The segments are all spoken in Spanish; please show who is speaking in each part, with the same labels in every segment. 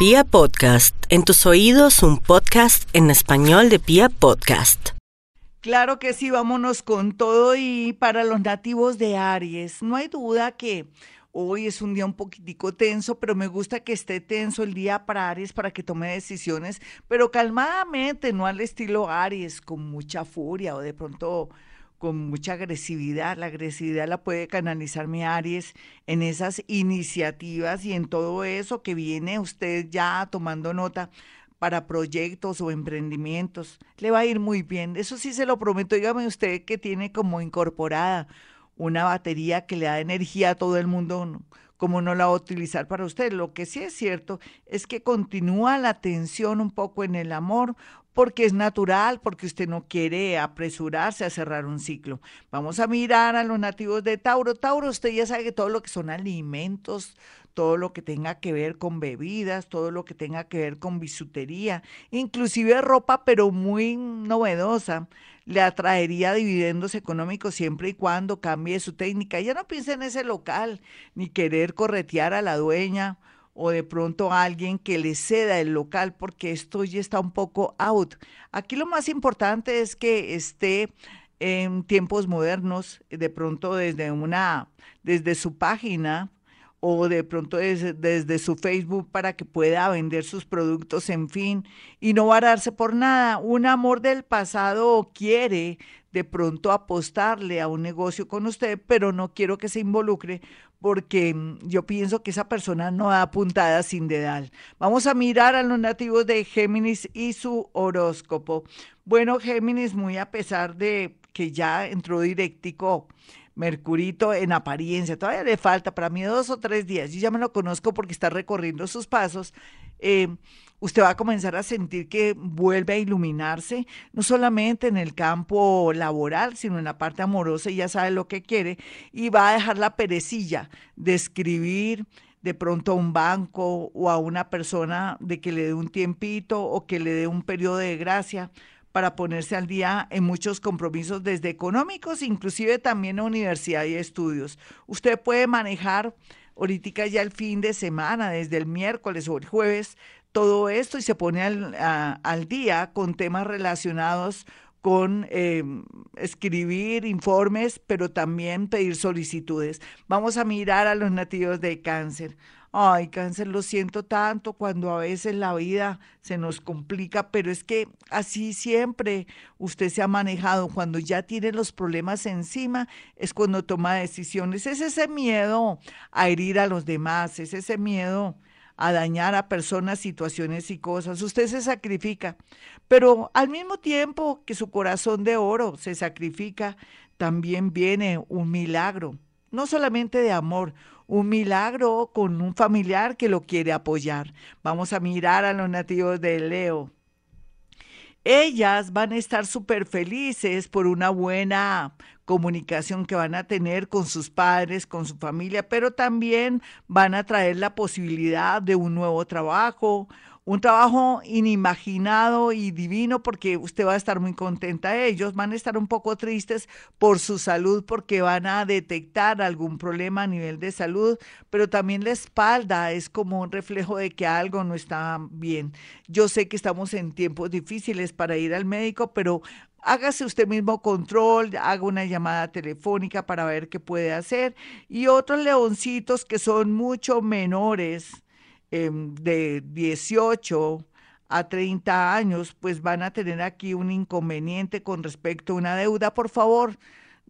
Speaker 1: Pia Podcast, en tus oídos un podcast en español de Pia Podcast.
Speaker 2: Claro que sí, vámonos con todo y para los nativos de Aries, no hay duda que hoy es un día un poquitico tenso, pero me gusta que esté tenso el día para Aries para que tome decisiones, pero calmadamente, no al estilo Aries, con mucha furia o de pronto con mucha agresividad. La agresividad la puede canalizar mi Aries en esas iniciativas y en todo eso que viene usted ya tomando nota para proyectos o emprendimientos. Le va a ir muy bien. Eso sí se lo prometo. Dígame usted que tiene como incorporada una batería que le da energía a todo el mundo. ¿Cómo no la va a utilizar para usted? Lo que sí es cierto es que continúa la tensión un poco en el amor porque es natural, porque usted no quiere apresurarse a cerrar un ciclo. Vamos a mirar a los nativos de Tauro. Tauro, usted ya sabe que todo lo que son alimentos, todo lo que tenga que ver con bebidas, todo lo que tenga que ver con bisutería, inclusive ropa, pero muy novedosa, le atraería dividendos económicos siempre y cuando cambie su técnica. Ya no piense en ese local, ni querer corretear a la dueña o de pronto a alguien que le ceda el local porque esto ya está un poco out. Aquí lo más importante es que esté en tiempos modernos, de pronto desde una, desde su página o de pronto desde, desde, su Facebook para que pueda vender sus productos, en fin, y no vararse por nada. Un amor del pasado quiere de pronto apostarle a un negocio con usted, pero no quiero que se involucre porque mm, yo pienso que esa persona no da puntada sin dedal. Vamos a mirar a los nativos de Géminis y su horóscopo. Bueno, Géminis, muy a pesar de que ya entró directico Mercurito en apariencia, todavía le falta para mí dos o tres días, yo ya me lo conozco porque está recorriendo sus pasos. Eh, usted va a comenzar a sentir que vuelve a iluminarse, no solamente en el campo laboral, sino en la parte amorosa, y ya sabe lo que quiere, y va a dejar la perecilla de escribir de pronto a un banco o a una persona de que le dé un tiempito o que le dé un periodo de gracia para ponerse al día en muchos compromisos desde económicos, inclusive también a universidad y estudios. Usted puede manejar ahorita ya el fin de semana, desde el miércoles o el jueves, todo esto y se pone al, al día con temas relacionados con eh, escribir informes, pero también pedir solicitudes. Vamos a mirar a los nativos de cáncer. Ay, cáncer, lo siento tanto cuando a veces la vida se nos complica, pero es que así siempre usted se ha manejado. Cuando ya tiene los problemas encima, es cuando toma decisiones. Es ese miedo a herir a los demás, es ese miedo a dañar a personas, situaciones y cosas. Usted se sacrifica, pero al mismo tiempo que su corazón de oro se sacrifica, también viene un milagro, no solamente de amor, un milagro con un familiar que lo quiere apoyar. Vamos a mirar a los nativos de Leo. Ellas van a estar súper felices por una buena comunicación que van a tener con sus padres, con su familia, pero también van a traer la posibilidad de un nuevo trabajo, un trabajo inimaginado y divino porque usted va a estar muy contenta. Ellos van a estar un poco tristes por su salud porque van a detectar algún problema a nivel de salud, pero también la espalda es como un reflejo de que algo no está bien. Yo sé que estamos en tiempos difíciles para ir al médico, pero hágase usted mismo control, haga una llamada telefónica para ver qué puede hacer. Y otros leoncitos que son mucho menores, em, de 18 a 30 años, pues van a tener aquí un inconveniente con respecto a una deuda. Por favor,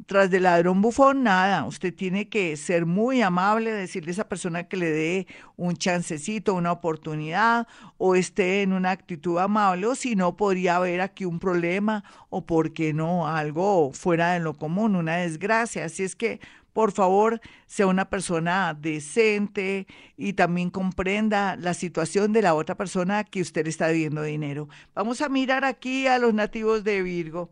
Speaker 2: tras del ladrón bufón, nada. Usted tiene que ser muy amable, decirle a esa persona que le dé un chancecito, una oportunidad, o esté en una actitud amable, o si no, podría haber aquí un problema, o por qué no, algo fuera de lo común, una desgracia. Así es que, por favor, sea una persona decente y también comprenda la situación de la otra persona que usted está debiendo dinero. Vamos a mirar aquí a los nativos de Virgo.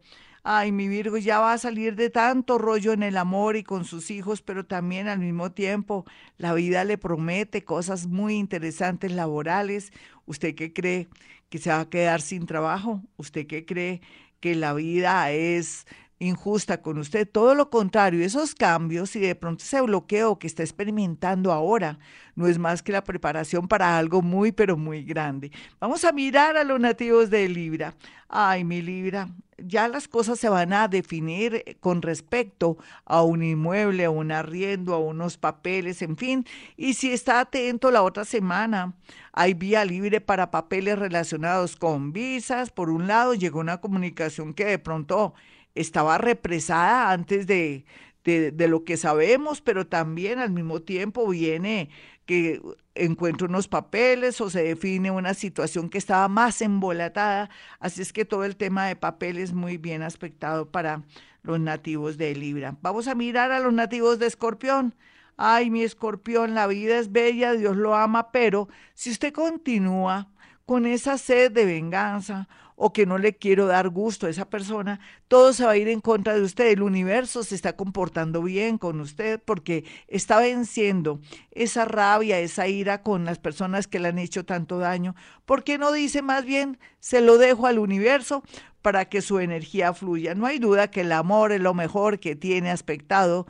Speaker 2: Ay, mi Virgo ya va a salir de tanto rollo en el amor y con sus hijos, pero también al mismo tiempo la vida le promete cosas muy interesantes laborales. ¿Usted qué cree? ¿Que se va a quedar sin trabajo? ¿Usted qué cree? Que la vida es injusta con usted, todo lo contrario, esos cambios y de pronto ese bloqueo que está experimentando ahora no es más que la preparación para algo muy, pero muy grande. Vamos a mirar a los nativos de Libra. Ay, mi Libra, ya las cosas se van a definir con respecto a un inmueble, a un arriendo, a unos papeles, en fin. Y si está atento la otra semana, hay vía libre para papeles relacionados con visas. Por un lado, llegó una comunicación que de pronto estaba represada antes de, de, lo que sabemos, pero también al mismo tiempo viene que encuentra unos papeles o se define una situación que estaba más embolatada. Así es que todo el tema de papeles muy bien aspectado para los nativos de Libra. Vamos a mirar a los nativos de Escorpión. Ay, mi escorpión, la vida es bella, Dios lo ama, pero si usted continúa con esa sed de venganza o que no le quiero dar gusto a esa persona, todo se va a ir en contra de usted. El universo se está comportando bien con usted porque está venciendo esa rabia, esa ira con las personas que le han hecho tanto daño. ¿Por qué no dice más bien, se lo dejo al universo para que su energía fluya? No hay duda que el amor es lo mejor que tiene aspectado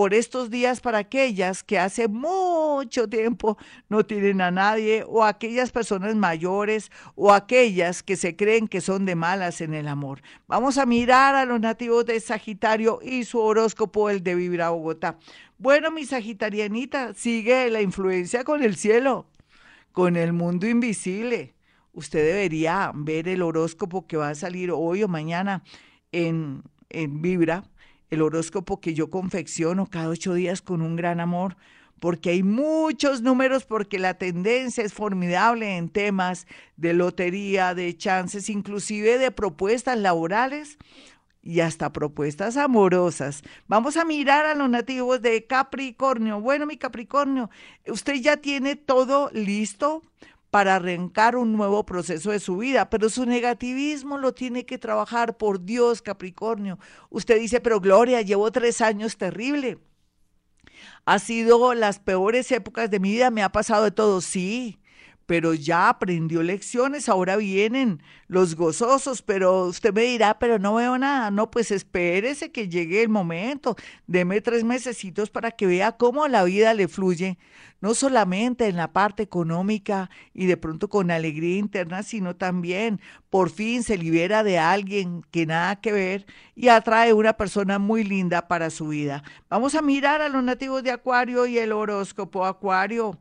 Speaker 2: por estos días para aquellas que hace mucho tiempo no tienen a nadie o aquellas personas mayores o aquellas que se creen que son de malas en el amor. Vamos a mirar a los nativos de Sagitario y su horóscopo, el de Vibra Bogotá. Bueno, mi Sagitarianita, sigue la influencia con el cielo, con el mundo invisible. Usted debería ver el horóscopo que va a salir hoy o mañana en, en Vibra el horóscopo que yo confecciono cada ocho días con un gran amor, porque hay muchos números, porque la tendencia es formidable en temas de lotería, de chances, inclusive de propuestas laborales y hasta propuestas amorosas. Vamos a mirar a los nativos de Capricornio. Bueno, mi Capricornio, usted ya tiene todo listo para arrancar un nuevo proceso de su vida, pero su negativismo lo tiene que trabajar por Dios, Capricornio. Usted dice, pero Gloria, llevo tres años terrible. Ha sido las peores épocas de mi vida, me ha pasado de todo, sí, pero ya aprendió lecciones, ahora vienen los gozosos, pero usted me dirá, pero no veo nada, no, pues espérese que llegue el momento, deme tres mesecitos para que vea cómo la vida le fluye, no solamente en la parte económica y de pronto con alegría interna, sino también por fin se libera de alguien que nada que ver y atrae una persona muy linda para su vida. Vamos a mirar a los nativos de Acuario y el horóscopo Acuario.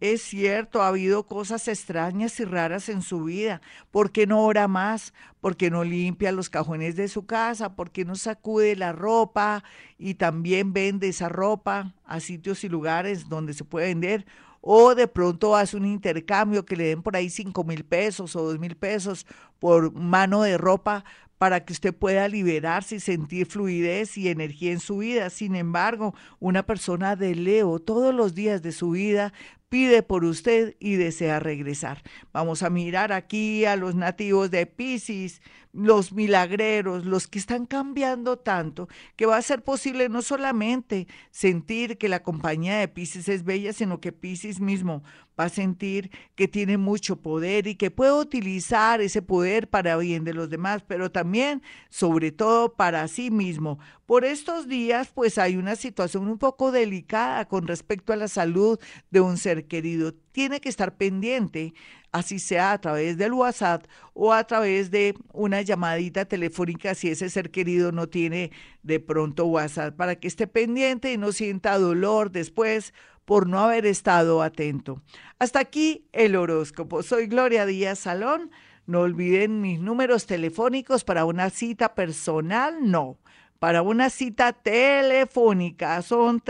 Speaker 2: Es cierto, ha habido cosas extrañas y raras en su vida. ¿Por qué no ora más? ¿Por qué no limpia los cajones de su casa? ¿Por qué no sacude la ropa y también vende esa ropa a sitios y lugares donde se puede vender? O de pronto hace un intercambio que le den por ahí cinco mil pesos o dos mil pesos por mano de ropa para que usted pueda liberarse y sentir fluidez y energía en su vida. Sin embargo, una persona de Leo todos los días de su vida pide por usted y desea regresar. Vamos a mirar aquí a los nativos de Pisces, los milagreros, los que están cambiando tanto, que va a ser posible no solamente sentir que la compañía de Pisces es bella, sino que Pisces mismo va a sentir que tiene mucho poder y que puede utilizar ese poder para bien de los demás, pero también, sobre todo, para sí mismo. Por estos días, pues hay una situación un poco delicada con respecto a la salud de un ser querido. Tiene que estar pendiente, así sea a través del WhatsApp o a través de una llamadita telefónica si ese ser querido no tiene de pronto WhatsApp, para que esté pendiente y no sienta dolor después por no haber estado atento. Hasta aquí el horóscopo. Soy Gloria Díaz Salón. No olviden mis números telefónicos para una cita personal, no. Para una cita telefónica son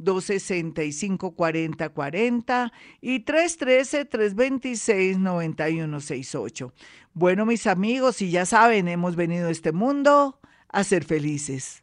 Speaker 2: 317-265-4040 y 313-326-9168. Bueno, mis amigos, y ya saben, hemos venido a este mundo a ser felices.